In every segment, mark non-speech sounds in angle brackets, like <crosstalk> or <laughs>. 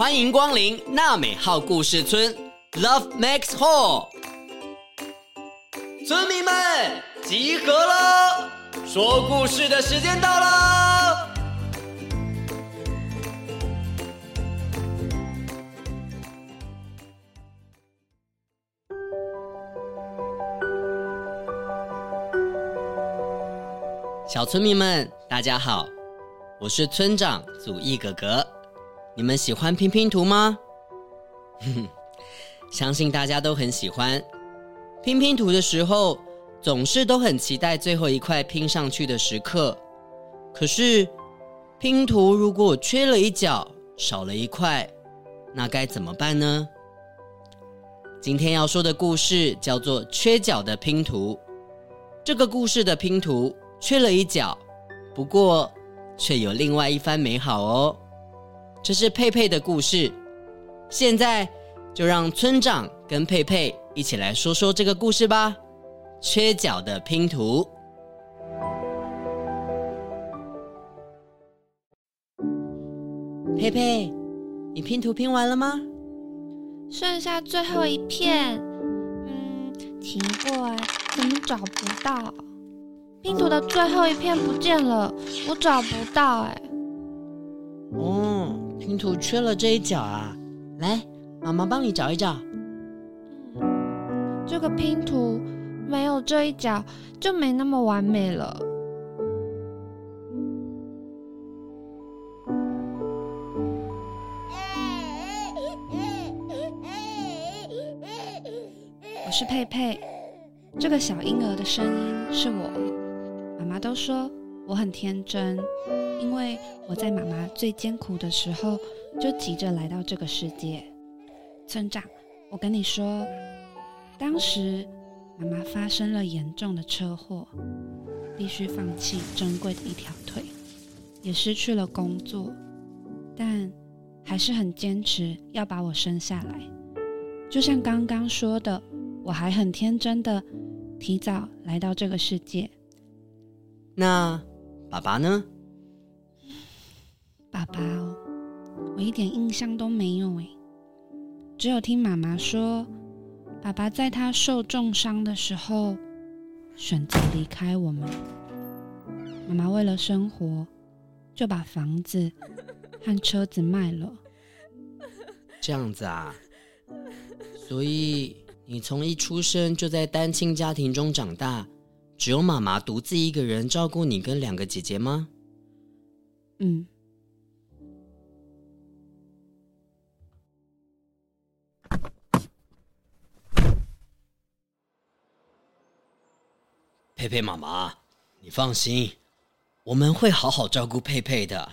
欢迎光临娜美号故事村，Love Max Hall。村民们集合了，说故事的时间到了。小村民们，大家好，我是村长祖义哥哥。你们喜欢拼拼图吗？<laughs> 相信大家都很喜欢。拼拼图的时候，总是都很期待最后一块拼上去的时刻。可是，拼图如果缺了一角，少了一块，那该怎么办呢？今天要说的故事叫做《缺角的拼图》。这个故事的拼图。缺了一角，不过却有另外一番美好哦。这是佩佩的故事，现在就让村长跟佩佩一起来说说这个故事吧。缺角的拼图。佩佩，你拼图拼完了吗？剩下最后一片，嗯，奇怪，怎么找不到？拼图的最后一片不见了，我找不到哎。哦，拼图缺了这一角啊！来，妈妈帮你找一找。嗯，这个拼图没有这一角就没那么完美了。我是佩佩，这个小婴儿的声音是我。妈妈都说我很天真，因为我在妈妈最艰苦的时候就急着来到这个世界。村长，我跟你说，当时妈妈发生了严重的车祸，必须放弃珍贵的一条腿，也失去了工作，但还是很坚持要把我生下来。就像刚刚说的，我还很天真的提早来到这个世界。那爸爸呢？爸爸哦，我一点印象都没有诶，只有听妈妈说，爸爸在他受重伤的时候选择离开我们。妈妈为了生活，就把房子和车子卖了。这样子啊？所以你从一出生就在单亲家庭中长大。只有妈妈独自一个人照顾你跟两个姐姐吗？嗯。佩佩妈妈，你放心，我们会好好照顾佩佩的，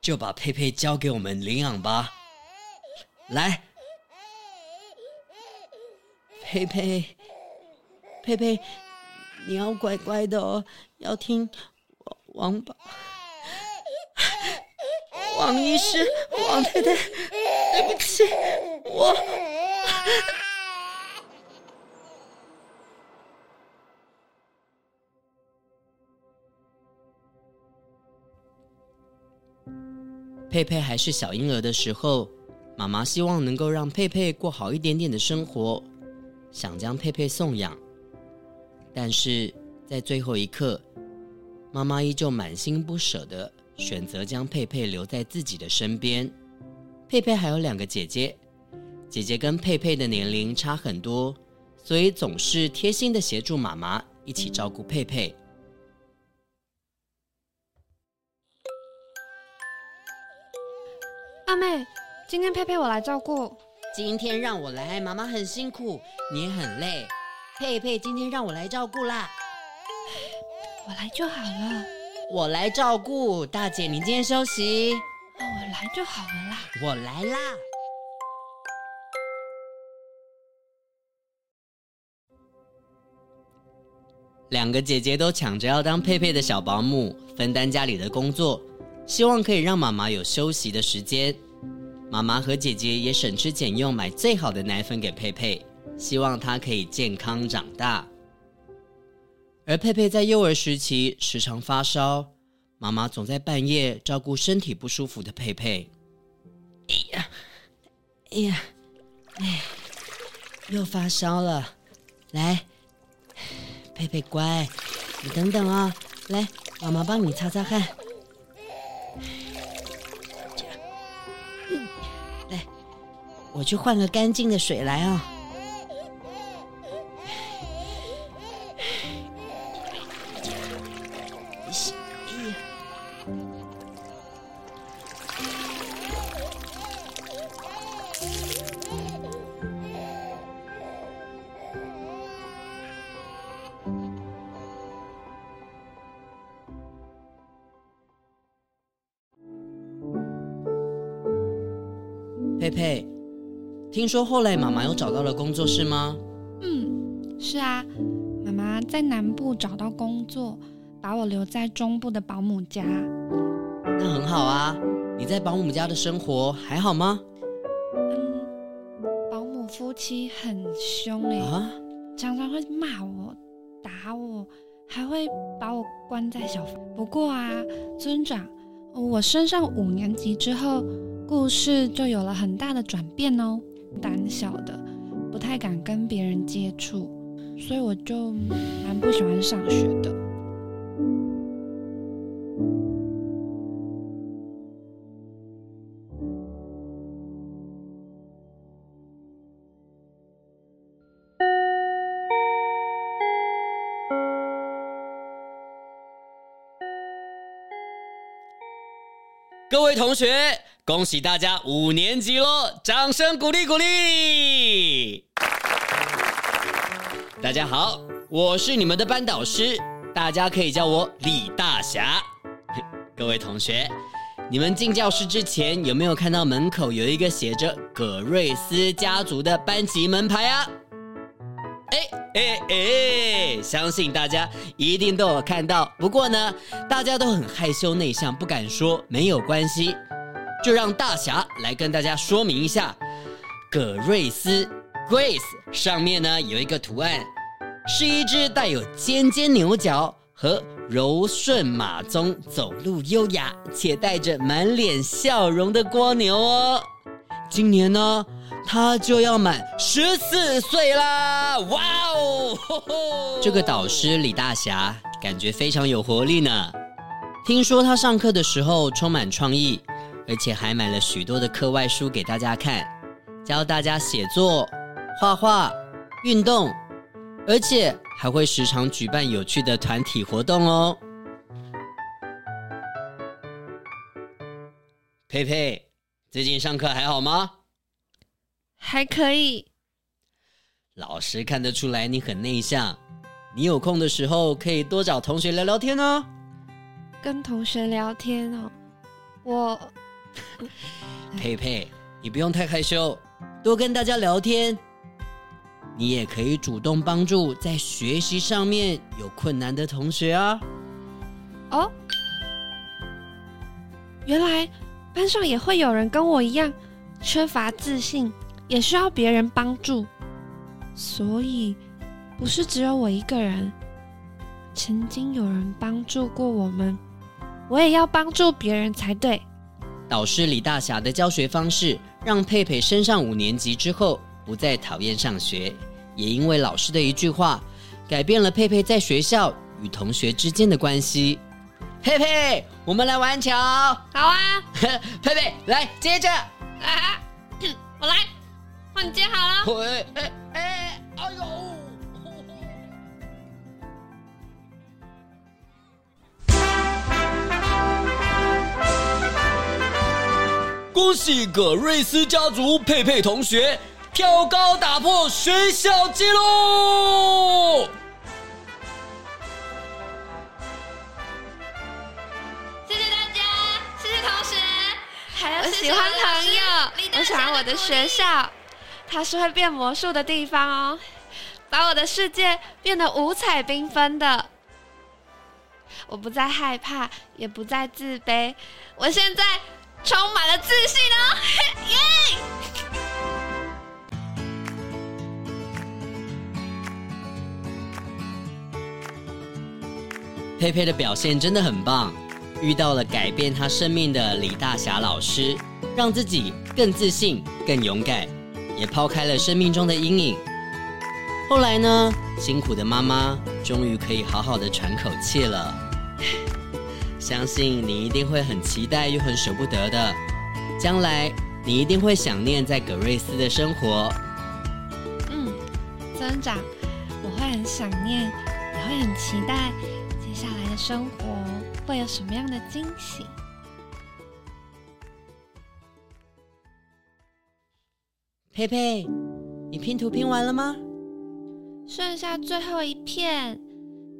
就把佩佩交给我们领养吧。来，佩佩，佩佩。你要乖乖的哦，要听王宝、王医师、王太太。对不起，我。佩佩还是小婴儿的时候，妈妈希望能够让佩佩过好一点点的生活，想将佩佩送养。但是在最后一刻，妈妈依旧满心不舍地选择将佩佩留在自己的身边。佩佩还有两个姐姐，姐姐跟佩佩的年龄差很多，所以总是贴心地协助妈妈一起照顾佩佩。阿妹，今天佩佩我来照顾。今天让我来，妈妈很辛苦，你也很累。佩佩，今天让我来照顾啦，我来就好了。我来照顾大姐，你今天休息。我来就好了啦。我来啦。两个姐姐都抢着要当佩佩的小保姆，分担家里的工作，希望可以让妈妈有休息的时间。妈妈和姐姐也省吃俭用，买最好的奶粉给佩佩。希望她可以健康长大，而佩佩在幼儿时期时常发烧，妈妈总在半夜照顾身体不舒服的佩佩。哎呀，哎呀，哎，又发烧了。来，佩佩乖，你等等啊、来，妈妈帮你擦擦汗。我去换个干净的水来啊、佩佩，听说后来妈妈又找到了工作是吗？嗯，是啊，妈妈在南部找到工作，把我留在中部的保姆家。那很好啊，你在保姆家的生活还好吗？嗯，保姆夫妻很凶哎，啊、常常会骂我、打我，还会把我关在小房。不过啊，村长，我升上五年级之后。故事就有了很大的转变哦，胆小的，不太敢跟别人接触，所以我就蛮不喜欢上学的。各位同学，恭喜大家五年级喽！掌声鼓励鼓励。大家好，我是你们的班导师，大家可以叫我李大侠。<laughs> 各位同学，你们进教室之前有没有看到门口有一个写着葛瑞斯家族的班级门牌啊？哎哎哎！相信大家一定都有看到。不过呢，大家都很害羞内向，不敢说。没有关系，就让大侠来跟大家说明一下。葛瑞斯 Grace 上面呢有一个图案，是一只带有尖尖牛角和柔顺马鬃、走路优雅且带着满脸笑容的蜗牛哦。今年呢，他就要满十四岁啦！哇哦，这个导师李大侠感觉非常有活力呢。听说他上课的时候充满创意，而且还买了许多的课外书给大家看，教大家写作、画画、运动，而且还会时常举办有趣的团体活动哦。佩佩。最近上课还好吗？还可以。老师看得出来你很内向，你有空的时候可以多找同学聊聊天哦。跟同学聊天哦，我 <laughs> 佩佩，你不用太害羞，多跟大家聊天。你也可以主动帮助在学习上面有困难的同学啊。哦，原来。班上也会有人跟我一样缺乏自信，也需要别人帮助，所以不是只有我一个人。曾经有人帮助过我们，我也要帮助别人才对。导师李大侠的教学方式，让佩佩升上五年级之后不再讨厌上学，也因为老师的一句话，改变了佩佩在学校与同学之间的关系。佩佩，我们来玩球。好啊，<laughs> 佩佩，来接着。啊，我来，换你接好了。哎，哎哎，哎呦！恭喜葛瑞斯家族佩佩同学跳高打破学校纪录。谢谢大家，谢谢同学，还有喜欢朋友，我喜欢我的学校，它是会变魔术的地方哦，把我的世界变得五彩缤纷的。我不再害怕，也不再自卑，我现在充满了自信哦！<laughs> 耶！佩佩的表现真的很棒。遇到了改变他生命的李大侠老师，让自己更自信、更勇敢，也抛开了生命中的阴影。后来呢，辛苦的妈妈终于可以好好的喘口气了。相信你一定会很期待又很舍不得的，将来你一定会想念在葛瑞斯的生活。嗯，村长，我会很想念，也会很期待接下来的生活会有什么样的惊喜。佩佩，你拼图拼完了吗？剩下最后一片，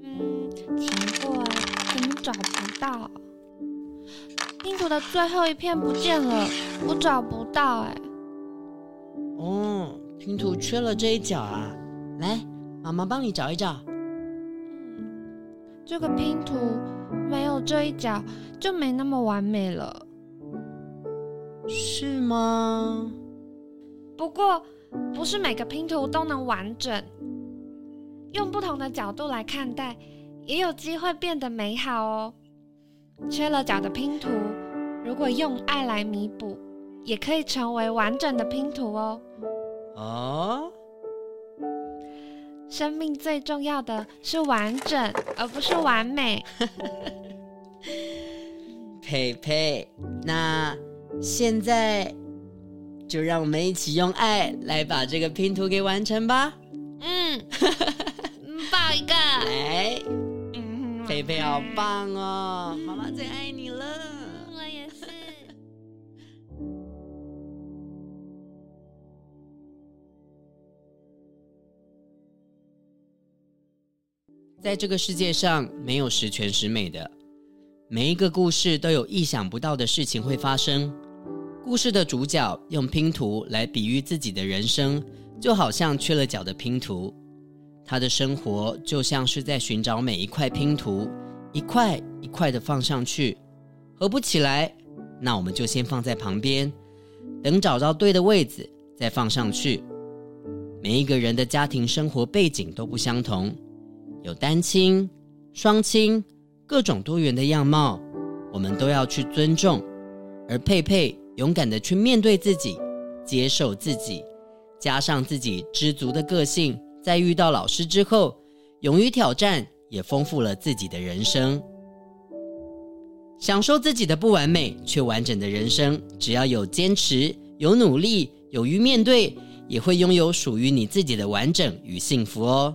嗯，奇怪，怎么找不到？拼图的最后一片不见了，我找不到哎。哦，拼图缺了这一角啊，来，妈妈帮你找一找。嗯，这个拼图没有这一角就没那么完美了，是吗？不过，不是每个拼图都能完整。用不同的角度来看待，也有机会变得美好哦。缺了角的拼图，如果用爱来弥补，也可以成为完整的拼图哦。哦，生命最重要的是完整，而不是完美。<laughs> 佩佩，那现在就让我们一起用爱来把这个拼图给完成吧。嗯。<laughs> 抱一个，哎，佩佩好棒哦，妈妈最爱你了。我也是。在这个世界上，没有十全十美的，每一个故事都有意想不到的事情会发生。故事的主角用拼图来比喻自己的人生，就好像缺了角的拼图。他的生活就像是在寻找每一块拼图，一块一块的放上去，合不起来，那我们就先放在旁边，等找到对的位置再放上去。每一个人的家庭生活背景都不相同，有单亲、双亲，各种多元的样貌，我们都要去尊重。而佩佩勇敢的去面对自己，接受自己，加上自己知足的个性。在遇到老师之后，勇于挑战，也丰富了自己的人生。享受自己的不完美却完整的人生，只要有坚持、有努力、勇于面对，也会拥有属于你自己的完整与幸福哦。